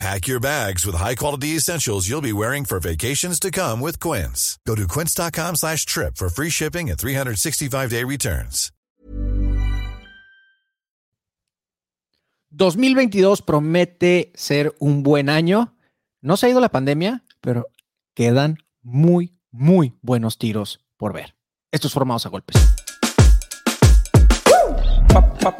Pack your bags with high-quality essentials you'll be wearing for vacations to come with Quince. Go to quince.com slash trip for free shipping and 365-day returns. 2022 promete ser un buen año. No se ha ido la pandemia, pero quedan muy, muy buenos tiros por ver. Estos formados a golpes. julep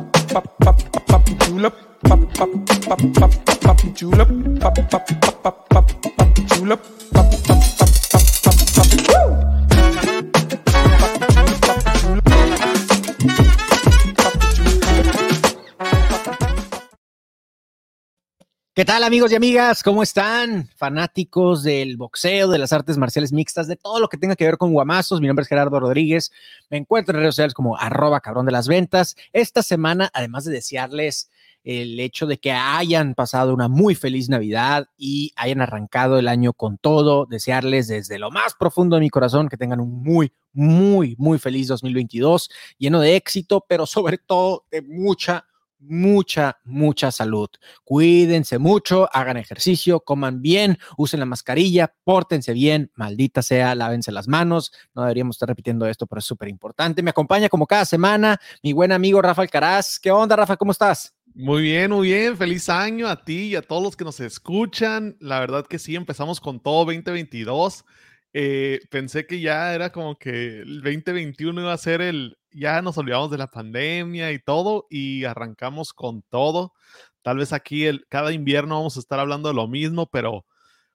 ¿Qué tal amigos y amigas? ¿Cómo están? Fanáticos del boxeo, de las artes marciales mixtas, de todo lo que tenga que ver con guamazos. Mi nombre es Gerardo Rodríguez. Me encuentro en redes sociales como arroba cabrón de las ventas. Esta semana, además de desearles el hecho de que hayan pasado una muy feliz Navidad y hayan arrancado el año con todo, desearles desde lo más profundo de mi corazón que tengan un muy, muy, muy feliz 2022, lleno de éxito, pero sobre todo de mucha, mucha, mucha salud. Cuídense mucho, hagan ejercicio, coman bien, usen la mascarilla, pórtense bien, maldita sea, lávense las manos. No deberíamos estar repitiendo esto, pero es súper importante. Me acompaña como cada semana mi buen amigo Rafa Alcaraz. ¿Qué onda, Rafa? ¿Cómo estás? Muy bien, muy bien. Feliz año a ti y a todos los que nos escuchan. La verdad que sí, empezamos con todo 2022. Eh, pensé que ya era como que el 2021 iba a ser el, ya nos olvidamos de la pandemia y todo y arrancamos con todo. Tal vez aquí el, cada invierno vamos a estar hablando de lo mismo, pero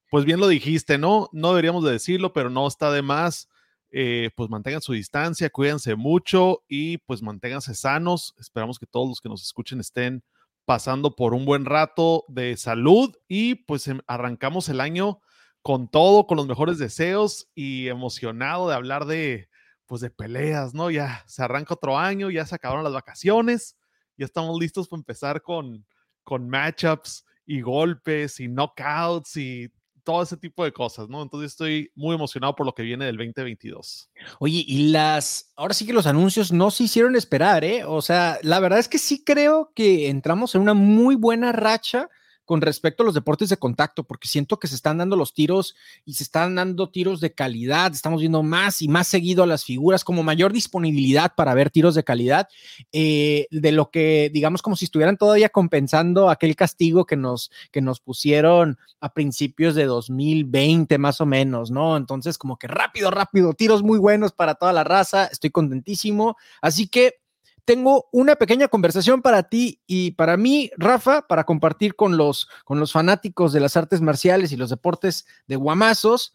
pues bien lo dijiste, ¿no? No deberíamos de decirlo, pero no está de más eh, pues mantengan su distancia, cuídense mucho y pues manténganse sanos. Esperamos que todos los que nos escuchen estén pasando por un buen rato de salud y pues em, arrancamos el año con todo, con los mejores deseos y emocionado de hablar de pues de peleas, ¿no? Ya se arranca otro año, ya se acabaron las vacaciones, ya estamos listos para empezar con, con matchups y golpes y knockouts y todo ese tipo de cosas, ¿no? Entonces estoy muy emocionado por lo que viene del 2022. Oye, y las, ahora sí que los anuncios no se hicieron esperar, ¿eh? O sea, la verdad es que sí creo que entramos en una muy buena racha con respecto a los deportes de contacto, porque siento que se están dando los tiros y se están dando tiros de calidad, estamos viendo más y más seguido a las figuras, como mayor disponibilidad para ver tiros de calidad, eh, de lo que, digamos, como si estuvieran todavía compensando aquel castigo que nos, que nos pusieron a principios de 2020, más o menos, ¿no? Entonces, como que rápido, rápido, tiros muy buenos para toda la raza, estoy contentísimo, así que tengo una pequeña conversación para ti y para mí, Rafa, para compartir con los, con los fanáticos de las artes marciales y los deportes de guamazos.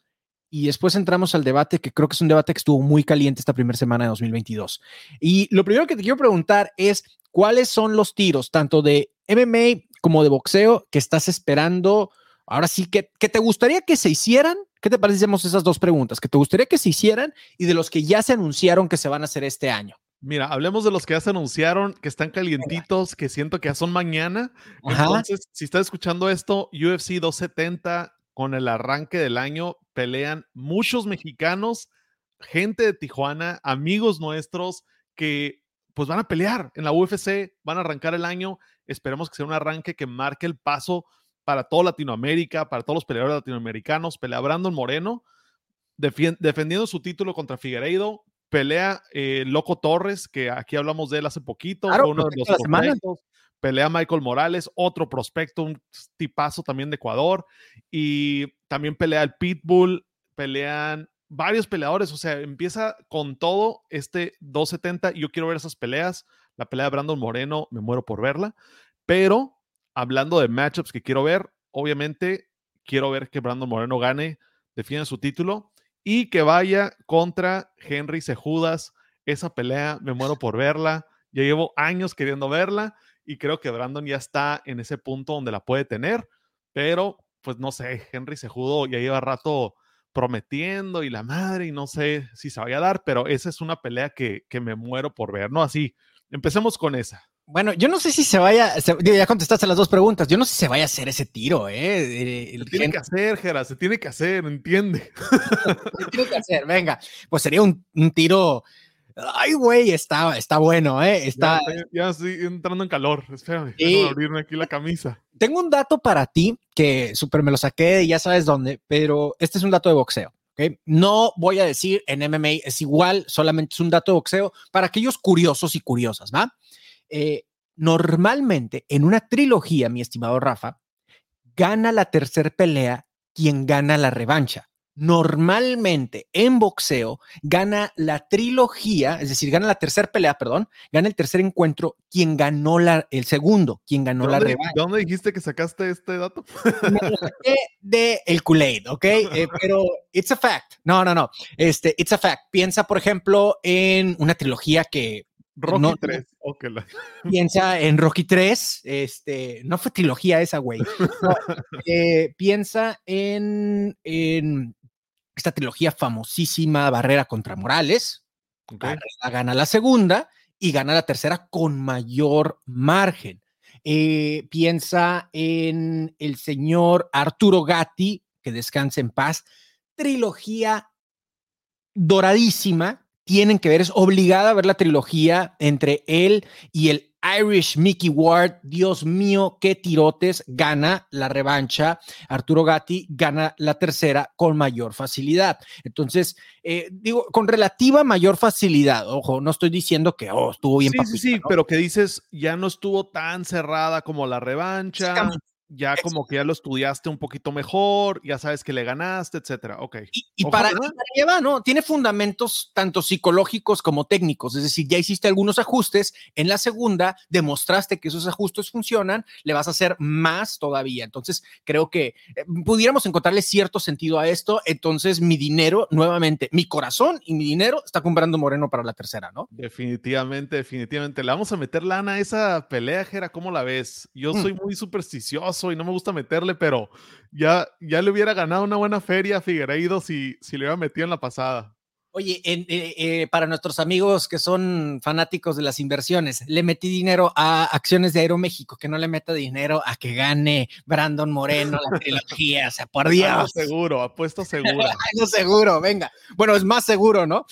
Y después entramos al debate, que creo que es un debate que estuvo muy caliente esta primera semana de 2022. Y lo primero que te quiero preguntar es, ¿cuáles son los tiros, tanto de MMA como de boxeo, que estás esperando? Ahora sí, que, que te gustaría que se hicieran? ¿Qué te parecemos esas dos preguntas? ¿Que te gustaría que se hicieran y de los que ya se anunciaron que se van a hacer este año? Mira, hablemos de los que ya se anunciaron, que están calientitos, que siento que ya son mañana. Entonces, si estás escuchando esto, UFC 270 con el arranque del año, pelean muchos mexicanos, gente de Tijuana, amigos nuestros que pues van a pelear en la UFC, van a arrancar el año. Esperemos que sea un arranque que marque el paso para toda Latinoamérica, para todos los peleadores latinoamericanos. Pelea Brandon Moreno, defendiendo su título contra Figueiredo, pelea eh, Loco Torres, que aquí hablamos de él hace poquito, uno de los pelea Michael Morales, otro prospecto, un tipazo también de Ecuador, y también pelea el Pitbull, pelean varios peleadores, o sea, empieza con todo este 270, y yo quiero ver esas peleas, la pelea de Brandon Moreno, me muero por verla, pero hablando de matchups que quiero ver, obviamente quiero ver que Brandon Moreno gane, defienda su título, y que vaya contra Henry Sejudas. Esa pelea me muero por verla. Ya llevo años queriendo verla y creo que Brandon ya está en ese punto donde la puede tener, pero pues no sé, Henry Sejudo ya lleva rato prometiendo y la madre, y no sé si se vaya a dar, pero esa es una pelea que, que me muero por ver, ¿no? Así, empecemos con esa. Bueno, yo no sé si se vaya, ya contestaste las dos preguntas, yo no sé si se vaya a hacer ese tiro, ¿eh? se tiene que hacer, Gera, se tiene que hacer, entiende. se tiene que hacer, venga, pues sería un, un tiro Ay, güey, está, está bueno, ¿eh? Está... Ya, estoy entrando en calor. Espérame, sí. abrirme aquí la camisa. Tengo un dato para ti que súper me lo saqué y ya sabes dónde, pero este es un dato de boxeo. ¿okay? No voy a decir en MMA es igual, solamente es un dato de boxeo para aquellos curiosos y curiosas, ¿va? Eh, normalmente en una trilogía, mi estimado Rafa, gana la tercera pelea quien gana la revancha normalmente en boxeo gana la trilogía, es decir, gana la tercera pelea, perdón, gana el tercer encuentro quien ganó la, el segundo, quien ganó la revancha. ¿De dónde dijiste que sacaste este dato? de el Kool-Aid, ¿ok? Eh, pero it's a fact. No, no, no. Este, it's a fact. Piensa, por ejemplo, en una trilogía que Rocky 3. Piensa en Rocky 3. Este, no fue trilogía esa, güey. Eh, piensa en, en, esta trilogía famosísima, Barrera contra Morales. gana la segunda y gana la tercera con mayor margen. Eh, piensa en el señor Arturo Gatti, que descanse en paz, trilogía doradísima, tienen que ver, es obligada a ver la trilogía entre él y el Irish Mickey Ward, Dios mío, qué tirotes, gana la revancha. Arturo Gatti gana la tercera con mayor facilidad. Entonces, eh, digo, con relativa mayor facilidad, ojo, no estoy diciendo que, oh, estuvo bien. Sí, sí, sí, pero que dices, ya no estuvo tan cerrada como la revancha ya como que ya lo estudiaste un poquito mejor, ya sabes que le ganaste, etcétera. Ok. Y, para, para ¿no? Tiene fundamentos tanto psicológicos como técnicos. Es decir, ya hiciste algunos ajustes. En la segunda, demostraste que esos ajustes funcionan, le vas a hacer más todavía. Entonces, creo que eh, pudiéramos encontrarle cierto sentido a esto. Entonces, mi dinero, nuevamente, mi corazón y mi dinero está comprando Moreno para la tercera, ¿no? Definitivamente, definitivamente. Le vamos a meter lana a esa pelea, Jera. ¿Cómo la ves? Yo mm. soy muy supersticioso y no me gusta meterle, pero ya, ya le hubiera ganado una buena feria a Figueiredo si, si le hubiera metido en la pasada. Oye, eh, eh, para nuestros amigos que son fanáticos de las inversiones, le metí dinero a acciones de Aeroméxico, que no le meta dinero a que gane Brandon Moreno la trilogía, o sea, por Dios. seguro, apuesto seguro. seguro, venga. Bueno, es más seguro, ¿no?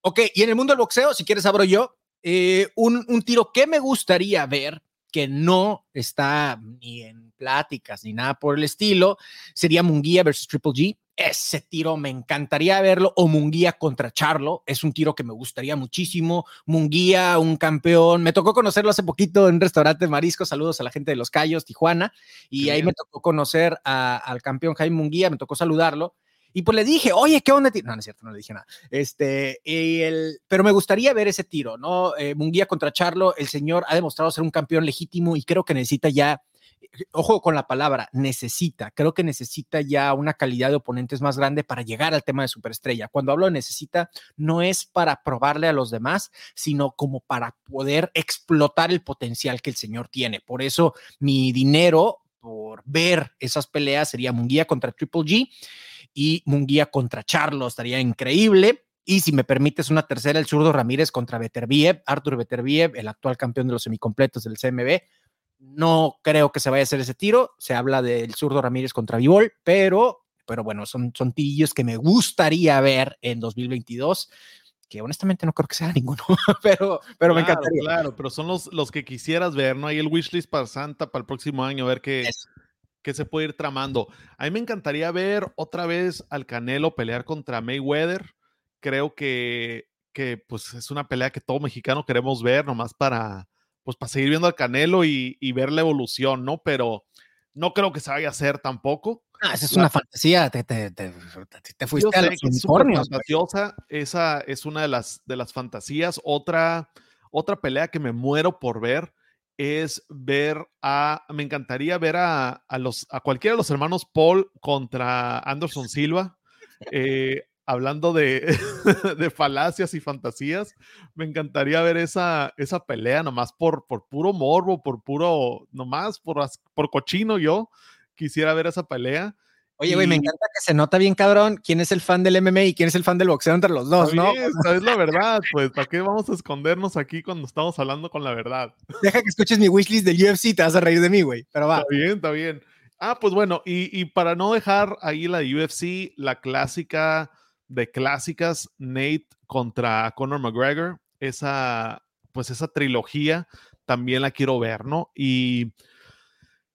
Ok, y en el mundo del boxeo, si quieres abro yo, eh, un, un tiro que me gustaría ver, que no está ni en pláticas ni nada por el estilo, sería Munguía versus Triple G. Ese tiro me encantaría verlo, o Munguía contra Charlo, es un tiro que me gustaría muchísimo. Munguía, un campeón, me tocó conocerlo hace poquito en un restaurante marisco, saludos a la gente de Los Cayos, Tijuana, y ahí me tocó conocer al campeón Jaime Munguía, me tocó saludarlo. Y pues le dije, oye, ¿qué onda? No, no es cierto, no le dije nada. Este, el, pero me gustaría ver ese tiro, ¿no? Eh, Munguía contra Charlo, el señor ha demostrado ser un campeón legítimo y creo que necesita ya ojo con la palabra, necesita, creo que necesita ya una calidad de oponentes más grande para llegar al tema de superestrella. Cuando hablo de necesita, no es para probarle a los demás, sino como para poder explotar el potencial que el señor tiene. Por eso mi dinero por ver esas peleas sería Munguía contra Triple G y Munguía contra Charlo, estaría increíble. Y si me permites una tercera, el zurdo Ramírez contra Beterbiev, Artur Beterbiev, el actual campeón de los semicompletos del CMB, no creo que se vaya a hacer ese tiro. Se habla del zurdo Ramírez contra Vivol, pero, pero bueno, son, son tirillos que me gustaría ver en 2022 que honestamente no creo que sea ninguno, pero, pero me encantaría. Claro, pero son los, los que quisieras ver, ¿no? Hay el wishlist para Santa para el próximo año, a ver qué, qué se puede ir tramando. A mí me encantaría ver otra vez al Canelo pelear contra Mayweather. Creo que, que pues es una pelea que todo mexicano queremos ver, nomás para, pues para seguir viendo al Canelo y, ver la evolución, ¿no? Pero no creo que se vaya a hacer tampoco. Ah, esa es una fantasía, te, te, te, fuiste a los. Fantasiosa, esa es una de las, de las fantasías. Otra, otra pelea que me muero por ver es ver a, me encantaría ver a, a los, a cualquiera de los hermanos Paul contra Anderson Silva. Eh, hablando de, de, falacias y fantasías, me encantaría ver esa, esa pelea nomás por, por puro morbo, por puro, nomás por, por cochino yo, quisiera ver esa pelea. Oye, güey, me encanta que se nota bien, cabrón, quién es el fan del MMA y quién es el fan del boxeo entre los dos, ¿no? Esa es la verdad, pues, ¿para qué vamos a escondernos aquí cuando estamos hablando con la verdad? Deja que escuches mi wishlist del UFC, te vas a reír de mí, güey, pero va. Está bien, está bien. Ah, pues bueno, y, y para no dejar ahí la UFC, la clásica de clásicas, Nate contra Conor McGregor, esa, pues esa trilogía también la quiero ver, ¿no? Y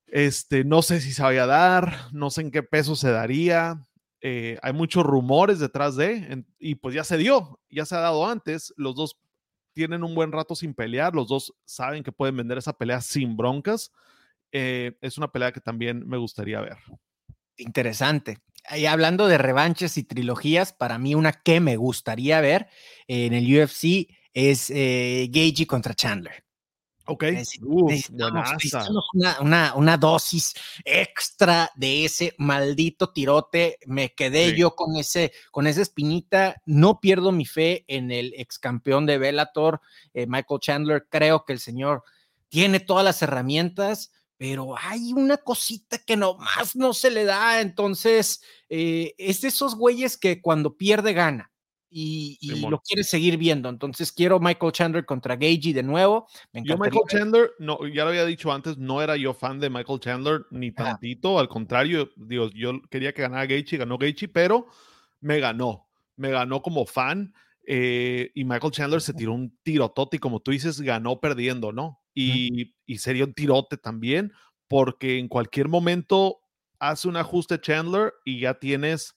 este, no sé si se vaya a dar, no sé en qué peso se daría. Eh, hay muchos rumores detrás de, y pues ya se dio, ya se ha dado antes. Los dos tienen un buen rato sin pelear, los dos saben que pueden vender esa pelea sin broncas. Eh, es una pelea que también me gustaría ver. Interesante. Y hablando de revanches y trilogías, para mí una que me gustaría ver en el UFC es eh, contra Chandler. Ok. una, una, dosis extra de ese maldito tirote. Me quedé yo con ese, con esa espinita. No pierdo mi fe en el ex campeón de Bellator, eh, Michael Chandler. Creo que el señor tiene todas las herramientas, pero hay una cosita que nomás no se le da. Entonces, eh, es de esos güeyes que cuando pierde gana y, lo quieres seguir viendo. Entonces quiero Michael Chandler contra Gagey de nuevo. yo Michael Chandler, no, ya lo había dicho antes, no era yo fan de Michael Chandler ni tantito, al contrario, Dios, yo quería que ganara Gaethje, ganó Gaethje, pero me ganó, me ganó como fan. Eh, y Michael Chandler se tiró un tirotote y como tú dices, ganó perdiendo, ¿no? Y, y sería un tirote también, porque en cualquier momento hace un ajuste Chandler y ya tienes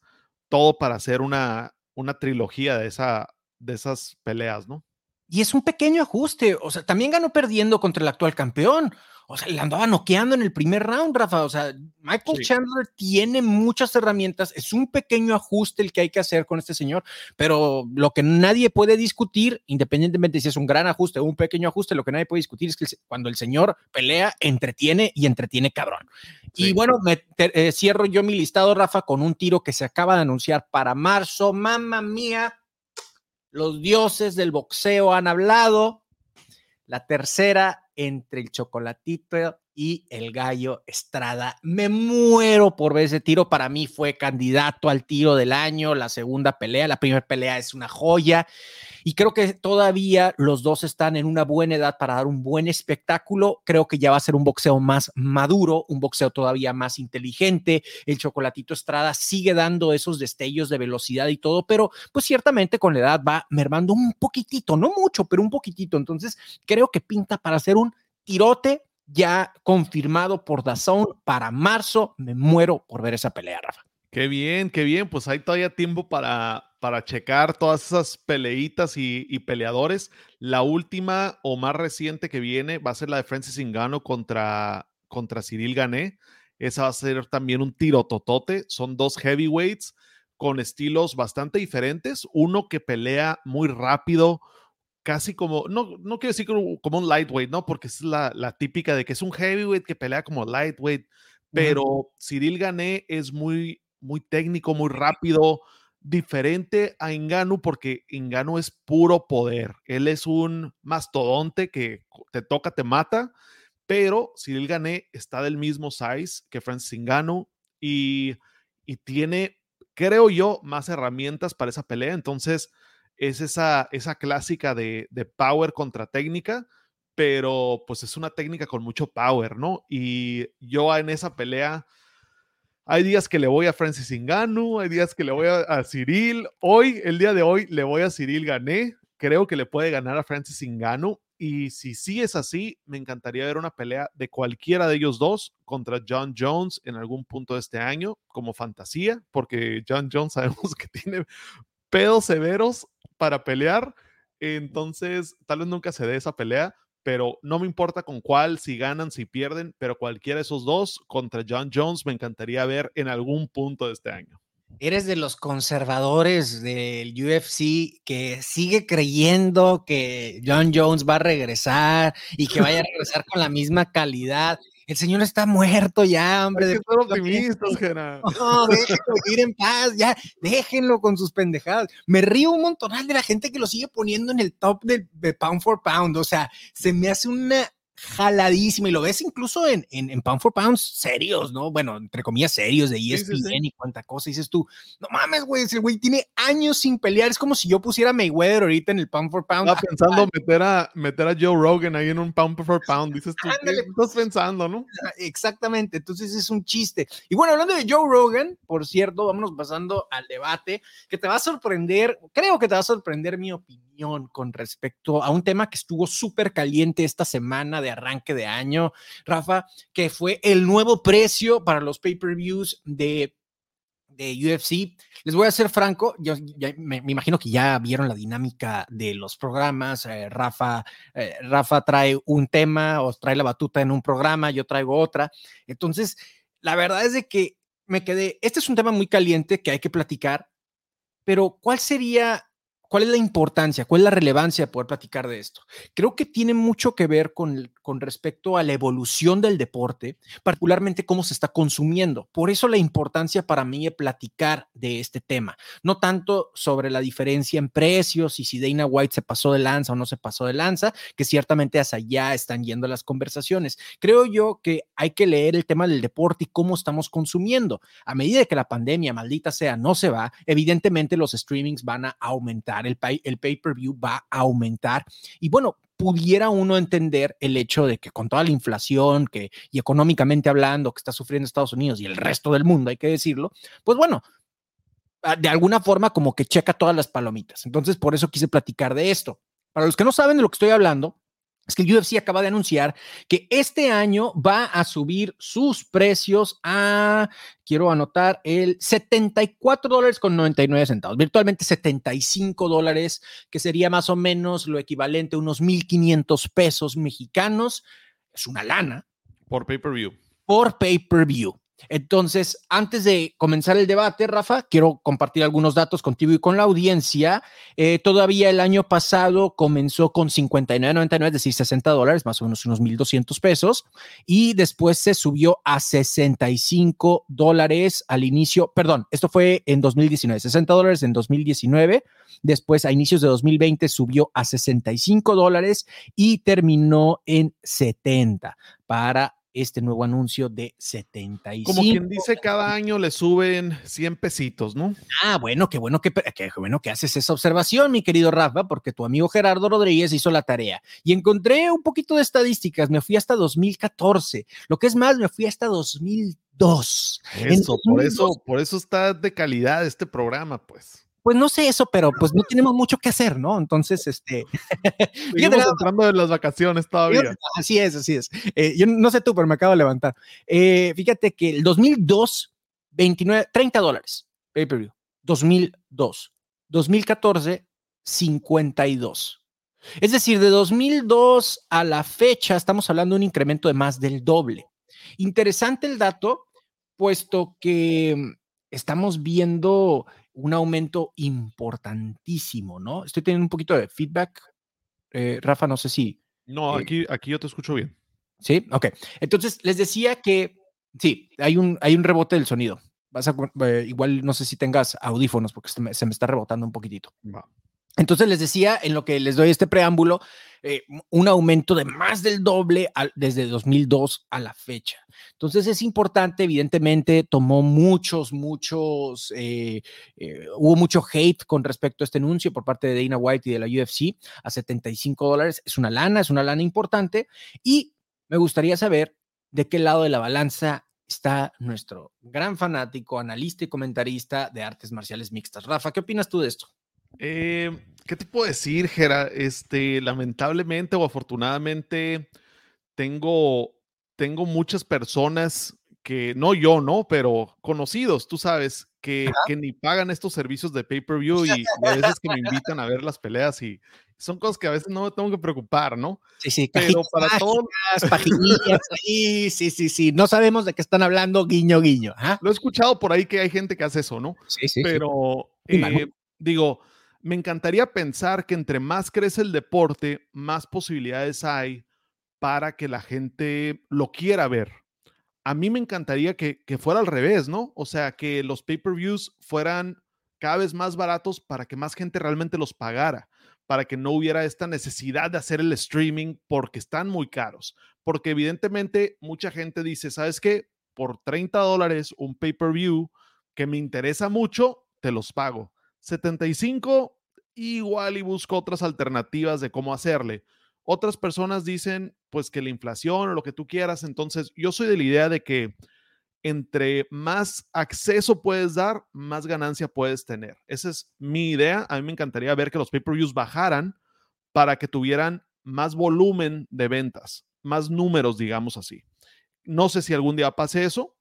todo para hacer una, una trilogía de, esa, de esas peleas, ¿no? Y es un pequeño ajuste, o sea, también ganó perdiendo contra el actual campeón. O sea, le andaba noqueando en el primer round, Rafa. O sea, Michael Chandler tiene muchas herramientas. Es un pequeño ajuste el que hay que hacer con este señor, pero lo que nadie puede discutir, independientemente si es un gran ajuste o un pequeño ajuste, lo que nadie puede discutir es que cuando el señor pelea, entretiene y entretiene cabrón. Y bueno, me, eh, cierro yo mi listado, Rafa, con un tiro que se acaba de anunciar para marzo. Mamma mía, los dioses del boxeo han hablado. La tercera entre el chocolatito y el gallo Estrada. Me muero por ver ese tiro. Para mí fue candidato al tiro del año, la segunda pelea. La primera pelea es una joya. Y creo que todavía los dos están en una buena edad para dar un buen espectáculo. Creo que ya va a ser un boxeo más maduro, un boxeo todavía más inteligente. El chocolatito Estrada sigue dando esos destellos de velocidad y todo, pero pues ciertamente con la edad va mermando un poquitito, no mucho, pero un poquitito. Entonces creo que pinta para hacer un tirote ya confirmado por Dazón para marzo. Me muero por ver esa pelea, Rafa. Qué bien, qué bien. Pues hay todavía tiempo para, para checar todas esas peleitas y, peleadores. La última o más reciente que viene va a ser la de Francis Ngannou contra, contra Cyril Gané. Esa va a ser también un tiro totote. Son dos heavyweights con estilos bastante diferentes. Uno que pelea muy rápido, casi como, no, no quiero decir como, un lightweight, ¿no? Porque es la, la, típica de que es un heavyweight que pelea como lightweight. Pero Cyril Gané es muy muy técnico, muy rápido, diferente a Inganu porque Inganu es puro poder. Él es un mastodonte que te toca, te mata, pero Cyril Gané está del mismo size que Francis Inganu y, y tiene, creo yo, más herramientas para esa pelea. Entonces, es esa, esa clásica de, de power contra técnica, pero pues es una técnica con mucho power, ¿no? Y yo en esa pelea hay días que le voy a Francis Ngannou, hay días que le voy a, Cyril. Hoy, el día de hoy, le voy a Cyril Gané. Creo que le puede ganar a Francis Ngannou. Y si sí es así, me encantaría ver una pelea de cualquiera de ellos dos contra John Jones en algún punto de este año, como fantasía, porque John Jones sabemos que tiene pedos severos para pelear. Entonces, tal vez nunca se dé esa pelea, pero no me importa con cuál, si ganan, si pierden, pero cualquiera de esos dos contra John Jones me encantaría ver en algún punto de este año. Eres de los conservadores del UFC que sigue creyendo que John Jones va a regresar y que vaya a regresar con la misma calidad. El señor está muerto ya, hombre. Es que optimistas, No, déjenlo ir en paz, ya, déjenlo con sus pendejadas. Me río un montonal de la gente que lo sigue poniendo en el top de, pound for pound. O sea, se me hace una jaladísima y lo ves incluso en, en, Pound for Pounds serios, ¿no? Bueno, entre comillas serios de ESPN y cuánta cosa. dices tú, no mames, güey, ese güey tiene años sin pelear. Es como si yo pusiera Mayweather ahorita en el Pound for Pound. Estaba pensando meter a, meter a Joe Rogan ahí en un Pound for Pound. Dices tú, ¿qué estás pensando, no? Exactamente. Entonces es un chiste. Y bueno, hablando de Joe Rogan, por cierto, vámonos pasando al debate que te va a sorprender. Creo que te va a sorprender mi opinión con respecto a un tema que estuvo súper caliente esta semana de arranque de año, Rafa, que fue el nuevo precio para los pay-per-views de de UFC. Les voy a ser franco, yo me, imagino que ya vieron la dinámica de los programas. Eh, Rafa, eh, Rafa trae un tema o trae la batuta en un programa, yo traigo otra. Entonces, la verdad es de que me quedé, este es un tema muy caliente que hay que platicar, pero ¿cuál sería ¿Cuál es la importancia? ¿Cuál es la relevancia de poder platicar de esto? Creo que tiene mucho que ver con, con respecto a la evolución del deporte, particularmente cómo se está consumiendo. Por eso la importancia para mí de platicar de este tema, no tanto sobre la diferencia en precios y si Dana White se pasó de lanza o no se pasó de lanza, que ciertamente hacia allá están yendo las conversaciones. Creo yo que hay que leer el tema del deporte y cómo estamos consumiendo. A medida que la pandemia, maldita sea, no se va, evidentemente los streamings van a aumentar el, pay, el pay-per-view va a aumentar. Y bueno, pudiera uno entender el hecho de que con toda la inflación que, y económicamente hablando que está sufriendo Estados Unidos y el resto del mundo, hay que decirlo, pues bueno, ah, de alguna forma como que checa todas las palomitas. Entonces, por eso quise platicar de esto. Para los que no saben de lo que estoy hablando, es que el UFC acaba de anunciar que este año va a subir sus precios a, quiero anotar, el 74 dólares con 99 centavos, virtualmente 75 dólares, que sería más o menos lo equivalente a unos 1.500 pesos mexicanos. Es una lana. Por pay-per-view. Por pay-per-view. Entonces, antes de comenzar el debate, Rafa, quiero compartir algunos datos contigo y con la audiencia. Eh, todavía el año pasado comenzó con 59.99, es decir, 60 dólares, más o menos unos 1.200 pesos, y después se subió a 65 dólares al inicio, perdón, esto fue en 2019, 60 dólares en 2019, después a inicios de 2020 subió a 65 dólares y terminó en 70 para este nuevo anuncio de 75. Como quien dice, cada año le suben 100 pesitos, ¿no? Ah, bueno, qué bueno que, qué bueno que haces esa observación, mi querido Rafa, porque tu amigo Gerardo Rodríguez hizo la tarea y encontré un poquito de estadísticas. Me fui hasta 2014. Lo que es más, me fui hasta 2002. Eso, por eso, por eso está de calidad este programa, pues pues no sé eso, pero pues no tenemos mucho que hacer, ¿no? Entonces, este... Seguimos entrando de las vacaciones todavía. Así es, así es. Eh, yo no sé tú, pero me acabo de levantar. Eh, fíjate que el 2002, 29, 30 dólares, pay-per-view. 2002. 2014, 52. Es decir, de 2002 a la fecha estamos hablando de un incremento de más del doble. Interesante el dato, puesto que estamos viendo un aumento importantísimo, ¿no? Estoy teniendo un poquito de feedback. Eh, Rafa, no sé si. No, eh aquí, aquí yo te escucho bien. Sí, ok. Entonces, les decía que sí, hay un, hay un rebote del sonido. Vas a, eh, igual no sé si tengas audífonos porque se me, se me está rebotando un poquitito. Va. Entonces les decía, en lo que les doy este preámbulo, eh, un aumento de más del doble desde 2002 a la fecha. Entonces es importante, evidentemente, tomó muchos, muchos, eh, eh, hubo mucho hate con respecto a este anuncio por parte de Dana White y de la UFC a 75 dólares. Es una lana, es una lana importante. Y me gustaría saber de qué lado de la balanza está nuestro gran fanático, analista y comentarista de artes marciales mixtas. Rafa, ¿qué opinas tú de esto? Eh, ¿Qué te puedo decir, Gera? Este, lamentablemente o afortunadamente, tengo, tengo muchas personas que, no yo, ¿no? Pero conocidos, tú sabes, que, que ni pagan estos servicios de pay-per-view y, a veces que me invitan a ver las peleas y son cosas que a veces no me tengo que preocupar, ¿no? Sí, sí, pero para todos. sí, sí, sí, sí. No sabemos de qué están hablando, guiño, guiño. Lo he escuchado por ahí que hay gente que hace eso, ¿no? Sí, sí. Pero, eh, digo, me encantaría pensar que entre más crece el deporte, más posibilidades hay para que la gente lo quiera ver. A mí me encantaría que, fuera al revés, ¿no? O sea, que los pay-per-views fueran cada vez más baratos para que más gente realmente los pagara. para que no hubiera esta necesidad de hacer el streaming porque están muy caros. Porque evidentemente mucha gente dice, ¿sabes qué? Por 30 dólares un pay-per-view que me interesa mucho, te los pago. 75, igual y busco otras alternativas de cómo hacerle. Otras personas dicen, pues que la inflación o lo que tú quieras. Entonces, yo soy de la idea de que entre más acceso puedes dar, más ganancia puedes tener. Esa es mi idea. A mí me encantaría ver que los pay-per-views bajaran para que tuvieran más volumen de ventas, más números, digamos así. No sé si algún día pase eso.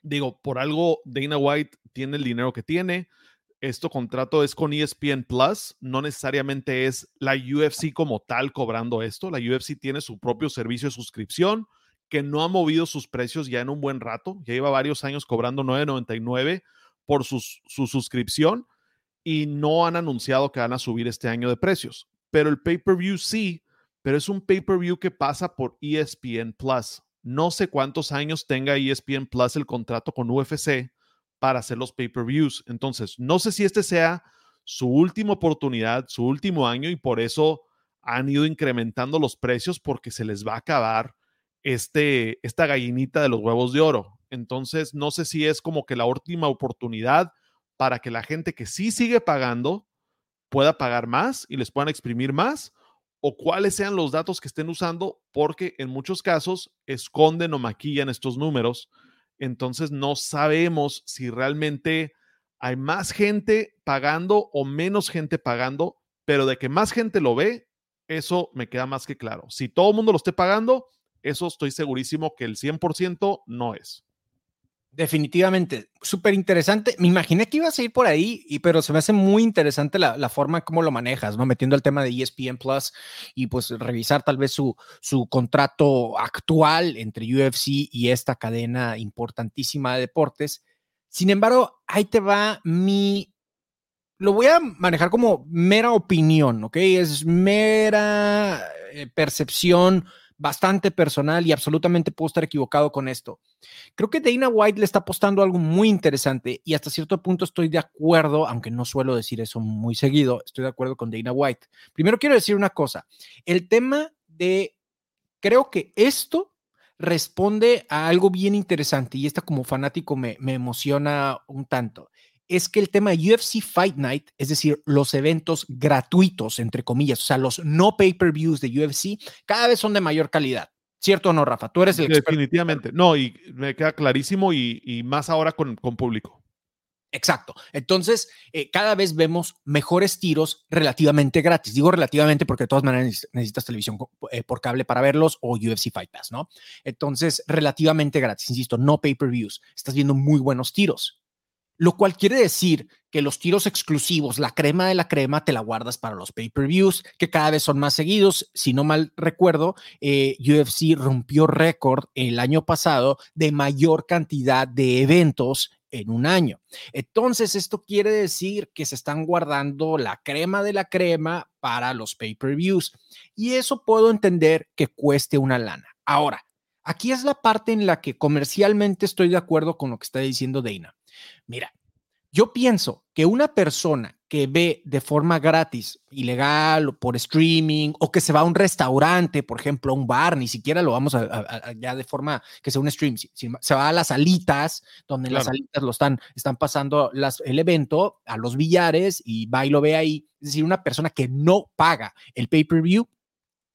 Digo, por algo Dana White tiene el dinero que tiene. Este contrato es con ESPN Plus, no necesariamente es la UFC como tal cobrando esto. La UFC tiene su propio servicio de suscripción que no ha movido sus precios ya en un buen rato, ya lleva varios años cobrando 9.99 por su suscripción y no han anunciado que van a subir este año de precios. Pero el pay-per-view sí, pero es un pay-per-view que pasa por ESPN Plus. No sé cuántos años tenga ESPN Plus el contrato con UFC para hacer los pay-per-views. Entonces, no sé si este sea su última oportunidad, su último año y por eso han ido incrementando los precios porque se les va a acabar este, esta gallinita de los huevos de oro. Entonces, no sé si es como que la última oportunidad para que la gente que sí sigue pagando pueda pagar más y les puedan exprimir más o cuáles sean los datos que estén usando, porque en muchos casos esconden o maquillan estos números. Entonces, no sabemos si realmente hay más gente pagando o menos gente pagando, pero de que más gente lo ve, eso me queda más que claro. Si todo el mundo lo esté pagando, eso estoy segurísimo que el 100% no es. Definitivamente, súper interesante. Me imaginé que ibas a ir por ahí, y, pero se me hace muy interesante la, la, forma como lo manejas, ¿no? Metiendo el tema de ESPN Plus y pues revisar tal vez su, su contrato actual entre UFC y esta cadena importantísima de deportes. Sin embargo, ahí te va mi... Lo voy a manejar como mera opinión, ¿ok? Es mera eh, percepción bastante personal y absolutamente puedo estar equivocado con esto. Creo que Dana White le está apostando algo muy interesante y hasta cierto punto estoy de acuerdo, aunque no suelo decir eso muy seguido, estoy de acuerdo con Dana White. Primero quiero decir una cosa, el tema de, creo que esto responde a algo bien interesante y esta como fanático me, me emociona un tanto es que el tema UFC Fight Night, es decir, los eventos gratuitos, entre comillas, o sea, los no pay-per-views de UFC, cada vez son de mayor calidad. ¿Cierto o no, Rafa? Tú eres el Definitivamente. No, y me queda clarísimo y, más ahora con, público. Exacto. Entonces, eh, cada vez vemos mejores tiros relativamente gratis. Digo relativamente porque de todas maneras necesitas televisión eh, por cable para verlos o UFC Fight Pass, ¿no? Entonces, relativamente gratis, insisto, no pay-per-views. Estás viendo muy buenos tiros lo cual quiere decir que los tiros exclusivos, la crema de la crema, te la guardas para los pay-per-views, que cada vez son más seguidos. Si no mal recuerdo, eh, UFC rompió récord el año pasado de mayor cantidad de eventos en un año. Entonces, esto quiere decir que se están guardando la crema de la crema para los pay-per-views. Y eso puedo entender que cueste una lana. Ahora, aquí es la parte en la que comercialmente estoy de acuerdo con lo que está diciendo Dana. Mira, yo pienso que una persona que ve de forma gratis, ilegal, o por streaming, o que se va a un restaurante, por ejemplo, a un bar, ni siquiera lo vamos a, ya de forma que sea un stream, se va a las salitas, donde las salitas lo están, están pasando las, el evento, a los billares y va y lo ve ahí. Es decir, una persona que no paga el pay-per-view,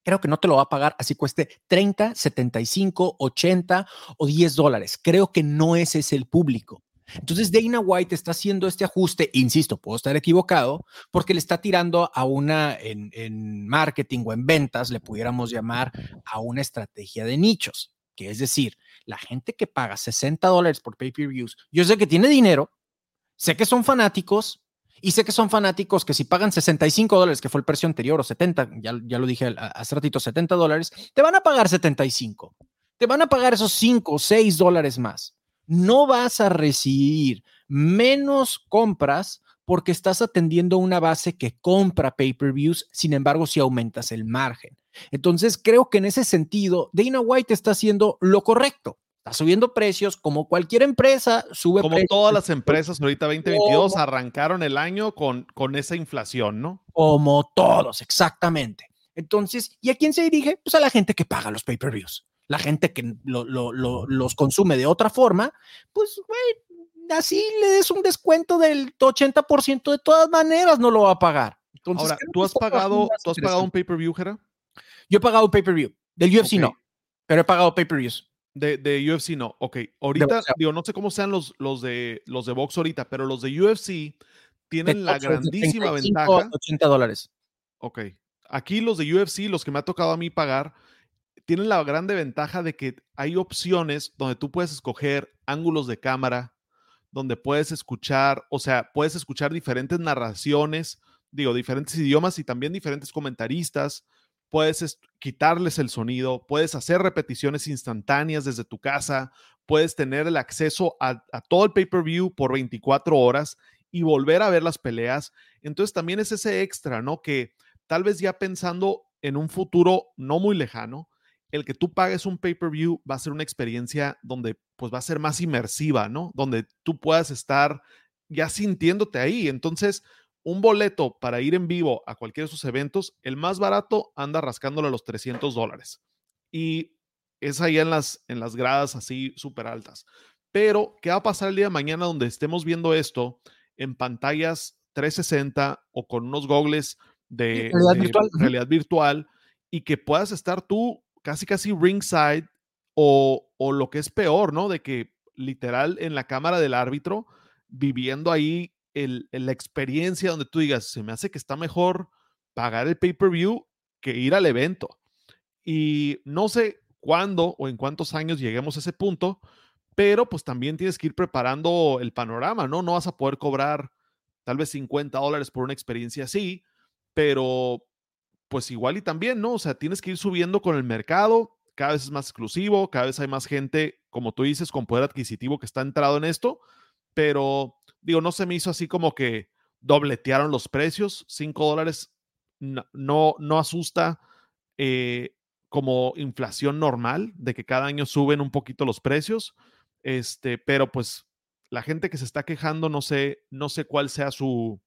creo que no te lo va a pagar así cueste 30, 75, 80 o 10 dólares. Creo que no ese es el público. Entonces Dana White está haciendo este ajuste, insisto, puedo estar equivocado, porque le está tirando a una, en, marketing o en ventas, le pudiéramos llamar a una estrategia de nichos, que es decir, la gente que paga 60 dólares por pay-per-views, yo sé que tiene dinero, sé que son fanáticos, y sé que son fanáticos que si pagan 65 dólares, que fue el precio anterior, o 70, ya, ya lo dije hace ratito, 70 dólares, te van a pagar 75. Te van a pagar esos 5 o 6 dólares más no vas a recibir menos compras porque estás atendiendo una base que compra pay-per-views, sin embargo, si aumentas el margen. Entonces, creo que en ese sentido, Dana White está haciendo lo correcto. Está subiendo precios como cualquier empresa sube como todas las empresas ahorita 2022 arrancaron el año con, con esa inflación, ¿no? Como todos, exactamente. Entonces, ¿y a quién se dirige? Pues a la gente que paga los pay-per-views. La gente que los consume de otra forma, pues, güey, así le des un descuento del 80% de todas maneras, no lo va a pagar. Ahora, ¿tú has pagado, ¿tú has pagado un pay-per-view, Jera? Yo he pagado un pay-per-view. Del UFC no, pero he pagado pay-per-views. De, de, UFC no, ok. Ahorita, digo, no sé cómo sean los, los, de, los de box ahorita, pero los de UFC tienen la grandísima ventaja. 80 dólares. Ok. Aquí los de UFC, los que me ha tocado a mí pagar, tienen la grande ventaja de que hay opciones donde tú puedes escoger ángulos de cámara, donde puedes escuchar, o sea, puedes escuchar diferentes narraciones, digo, diferentes idiomas y también diferentes comentaristas puedes quitarles el sonido, puedes hacer repeticiones instantáneas desde tu casa, puedes tener el acceso a, todo el pay-per-view por 24 horas y volver a ver las peleas. Entonces también es ese extra, ¿no? Que tal vez ya pensando en un futuro no muy lejano, el que tú pagues un pay-per-view va a ser una experiencia donde pues va a ser más inmersiva, ¿no? Donde tú puedas estar ya sintiéndote ahí. Entonces, un boleto para ir en vivo a cualquiera de sus eventos, el más barato anda rascándole a los 300 dólares. Y es ahí en las, en las gradas así súper altas. Pero, ¿qué va a pasar el día de mañana donde estemos viendo esto en pantallas 360 o con unos gogles de realidad, virtual. y que puedas estar tú casi casi ringside o, o lo que es peor, ¿no? De que literal en la cámara del árbitro viviendo ahí el, la experiencia donde tú digas, se me hace que está mejor pagar el pay-per-view que ir al evento. Y no sé cuándo o en cuántos años lleguemos a ese punto, pero pues también tienes que ir preparando el panorama, ¿no? No vas a poder cobrar tal vez 50 dólares por una experiencia así, pero pues igual y también, ¿no? O sea, tienes que ir subiendo con el mercado, cada vez es más exclusivo, cada vez hay más gente, como tú dices, con poder adquisitivo que está entrado en esto, pero digo, no se me hizo así como que dobletearon los precios, 5 dólares no, no, asusta eh, como inflación normal, de que cada año suben un poquito los precios, este, pero pues la gente que se está quejando, no sé, no sé cuál sea su,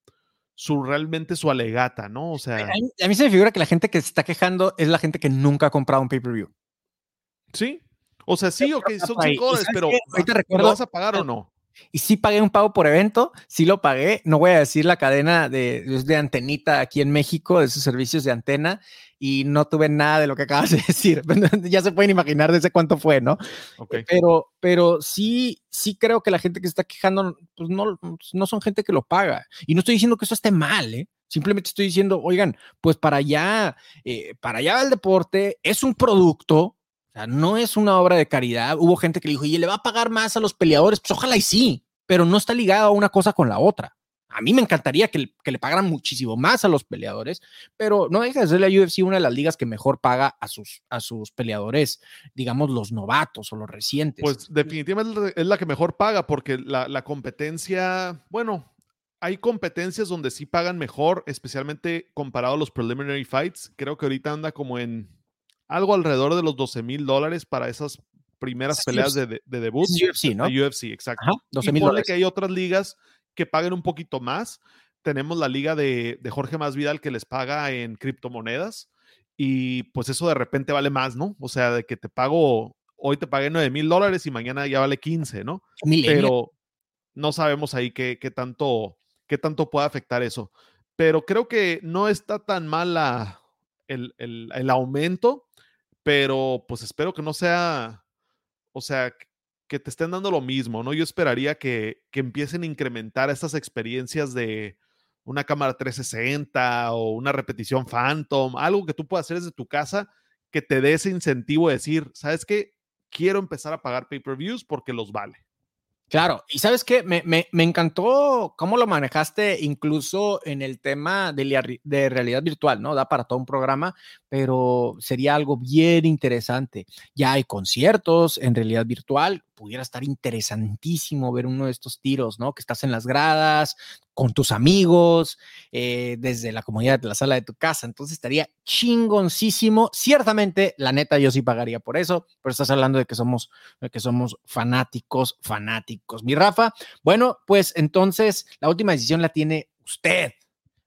su realmente su alegata, ¿no? O sea. A mí, se me figura que la gente que se está quejando es la gente que nunca ha comprado un pay-per-view. Sí. O sea, sí, ok, son 5 dólares, pero ¿lo vas a pagar o no? Y sí pagué un pago por evento, sí lo pagué. No voy a decir la cadena de, de antenita aquí en México, de sus servicios de antena, y no tuve nada de lo que acabas de decir. ya se pueden imaginar desde cuánto fue, ¿no? Pero, pero sí, sí creo que la gente que se está quejando, pues no, no son gente que lo paga. Y no estoy diciendo que eso esté mal, ¿eh? Simplemente estoy diciendo, oigan, pues para allá, eh, para allá va el deporte, es un producto, o sea, no es una obra de caridad. Hubo gente que le dijo, ¿y le va a pagar más a los peleadores? Pues ojalá y sí, pero no está ligado a una cosa con la otra. A mí me encantaría que, le pagaran muchísimo más a los peleadores, pero no deja de ser la UFC una de las ligas que mejor paga a sus, a sus peleadores, digamos, los novatos o los recientes. Pues definitivamente es la que mejor paga porque la, la competencia, bueno, hay competencias donde sí pagan mejor, especialmente comparado a los preliminary fights. Creo que ahorita anda como en algo alrededor de los 12 mil dólares para esas primeras peleas de, de, debut. UFC, ¿no? UFC, exacto. Ajá, y ponle que hay otras ligas que paguen un poquito más. Tenemos la liga de, de Jorge Masvidal que les paga en criptomonedas y pues eso de repente vale más, ¿no? O sea, de que te pago, hoy te pagué 9 mil dólares y mañana ya vale 15, ¿no? Pero no sabemos ahí qué, qué, tanto, qué tanto puede afectar eso. Pero creo que no está tan mal la, el, el, el aumento pero pues espero que no sea, o sea, que te estén dando lo mismo, ¿no? Yo esperaría que, que empiecen a incrementar estas experiencias de una cámara 360 o una repetición Phantom, algo que tú puedas hacer desde tu casa que te dé ese incentivo de decir, ¿sabes qué? Quiero empezar a pagar pay-per-views porque los vale. Claro, y sabes qué, me, me, me, encantó cómo lo manejaste incluso en el tema de, de, realidad virtual, ¿no? Da para todo un programa, pero sería algo bien interesante. Ya hay conciertos en realidad virtual, pudiera estar interesantísimo ver uno de estos tiros, ¿no? Que estás en las gradas, con tus amigos, eh, desde la comodidad de la sala de tu casa. Entonces estaría chingoncísimo. Ciertamente, la neta, yo sí pagaría por eso, pero estás hablando de que somos, de que somos fanáticos, fanáticos. Mi Rafa, bueno, pues entonces la última decisión la tiene usted.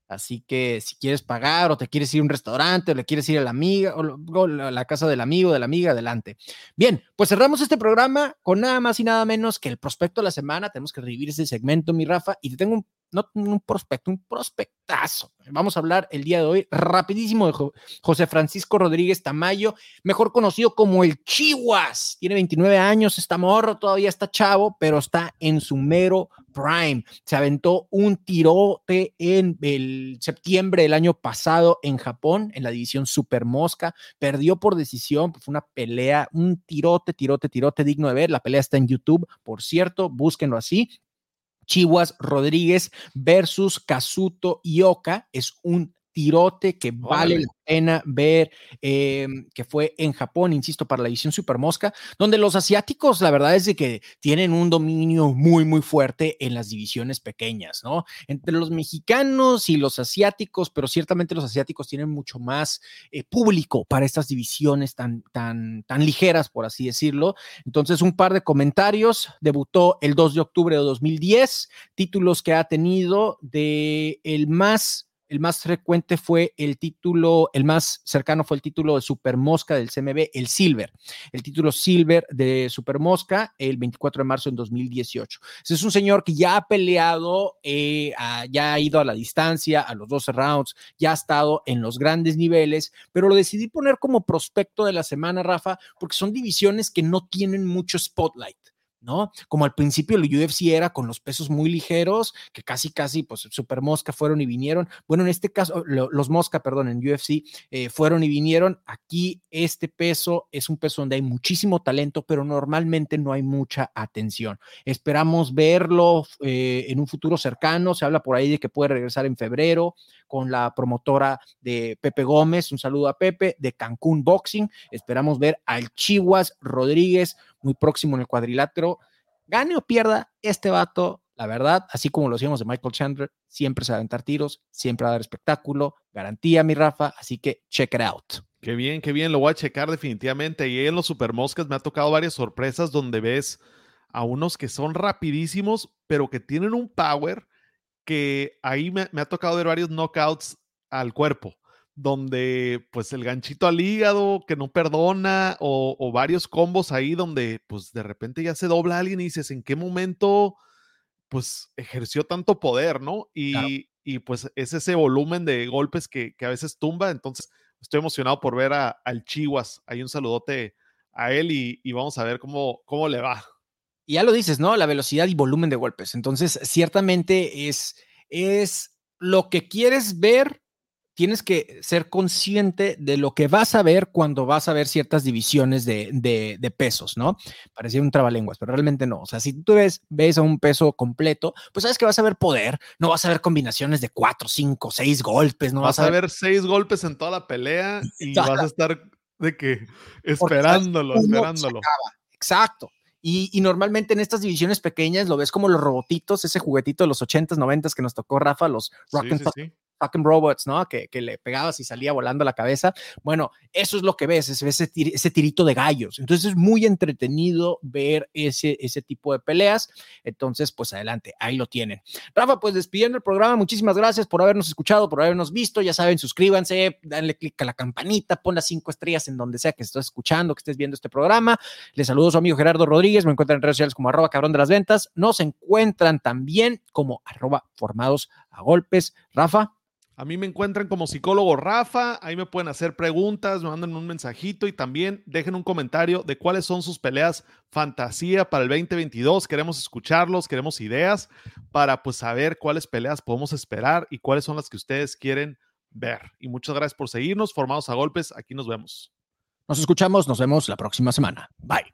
Así que si quieres pagar o te quieres ir a un restaurante o le quieres ir a la amiga o a la casa del amigo, de la amiga, adelante. Bien, pues cerramos este programa con nada más y nada menos que el prospecto de la semana. Tenemos que revivir ese segmento, mi Rafa, y te tengo un no un prospecto, un prospectazo. Vamos a hablar el día de hoy rapidísimo de José Francisco Rodríguez Tamayo, mejor conocido como el Chihuas. Tiene 29 años, está morro, todavía está chavo, pero está en su mero prime. Se aventó un tirote en el septiembre del año pasado en Japón, en la división Super Mosca. Perdió por decisión, fue una pelea, un tirote, tirote, tirote digno de ver. La pelea está en YouTube, por cierto, búsquenlo así. Chihuas Rodríguez versus Kazuto Ioka. Es un tirote que vale la pena ver, em, que fue en Japón, insisto, para la edición Super Mosca, donde los asiáticos, la verdad es de que tienen un dominio muy, muy fuerte en las divisiones pequeñas, ¿no? Entre los mexicanos y los asiáticos, pero ciertamente los asiáticos tienen mucho más eh, público para estas divisiones tan, tan, tan ligeras, por así decirlo. Entonces, un par de comentarios. Debutó el 2 de octubre de 2010, títulos que ha tenido de el más el más frecuente fue el título, el más cercano fue el título de Super Mosca del CMB, el Silver. El título Silver de Super Mosca el 24 de marzo en 2018. Ese es un señor que ya ha peleado, eh, ya ha ido a la distancia, a los 12 rounds, ya ha estado en los grandes niveles, pero lo decidí poner como prospecto de la semana, Rafa, porque son divisiones que no tienen mucho spotlight. ¿No? Como al principio el UFC era con los pesos muy ligeros, que casi, casi, pues Super Mosca fueron y vinieron. Bueno, en este caso, los Mosca, perdón, en UFC eh, fueron y vinieron. Aquí este peso es un peso donde hay muchísimo talento, pero normalmente no hay mucha atención. Esperamos verlo eh, en un futuro cercano. Se habla por ahí de que puede regresar en febrero con la promotora de Pepe Gómez. Un saludo a Pepe de Cancún Boxing. Esperamos ver al Chihuas Rodríguez muy próximo en el cuadrilátero. Gane o pierda, este vato, la verdad, así como lo hacíamos de Michael Chandler, siempre se va a aventar tiros, siempre va a dar espectáculo, garantía, mi Rafa, así que check it out. Qué bien, qué bien, lo voy a checar definitivamente. Y en los Super Moscas me ha tocado varias sorpresas donde ves a unos que son rapidísimos, pero que tienen un power que ahí me ha tocado ver varios knockouts al cuerpo donde pues el ganchito al hígado que no perdona o, varios combos ahí donde pues de repente ya se dobla alguien y dices en qué momento pues ejerció tanto poder, ¿no? Y, pues es ese volumen de golpes que, a veces tumba, entonces estoy emocionado por ver a, al Chihuas, hay un saludote a él y, y, vamos a ver cómo, cómo le va. Y ya lo dices, ¿no? La velocidad y volumen de golpes, entonces ciertamente es, es lo que quieres ver tienes que ser consciente de lo que vas a ver cuando vas a ver ciertas divisiones de, pesos, ¿no? Parecía un trabalenguas, pero realmente no. O sea, si tú ves, ves a un peso completo, pues sabes que vas a ver poder, no vas a ver combinaciones de cuatro, cinco, seis golpes, no vas, a ver seis golpes en toda la pelea y vas a estar de que esperándolo, esperándolo. Exacto. Y, normalmente en estas divisiones pequeñas lo ves como los robotitos, ese juguetito de los 80s, 90s que nos tocó Rafa, los Rock and fucking robots, ¿no? Que, que, le pegabas y salía volando la cabeza. Bueno, eso es lo que ves, es ese, ese tirito de gallos. Entonces es muy entretenido ver ese, ese tipo de peleas. Entonces, pues adelante, ahí lo tienen. Rafa, pues despidiendo el programa, muchísimas gracias por habernos escuchado, por habernos visto. Ya saben, suscríbanse, denle clic a la campanita, pon las cinco estrellas en donde sea que estés escuchando, que estés viendo este programa. Les saludo a su amigo Gerardo Rodríguez, me encuentran en redes sociales como arroba cabrón de las ventas. Nos encuentran también como arroba formados a golpes. Rafa. A mí me encuentran como psicólogo Rafa, ahí me pueden hacer preguntas, me mandan un mensajito y también dejen un comentario de cuáles son sus peleas fantasía para el 2022. Queremos escucharlos, queremos ideas para pues saber cuáles peleas podemos esperar y cuáles son las que ustedes quieren ver. Y muchas gracias por seguirnos, formados a golpes, aquí nos vemos. Nos escuchamos, nos vemos la próxima semana. Bye.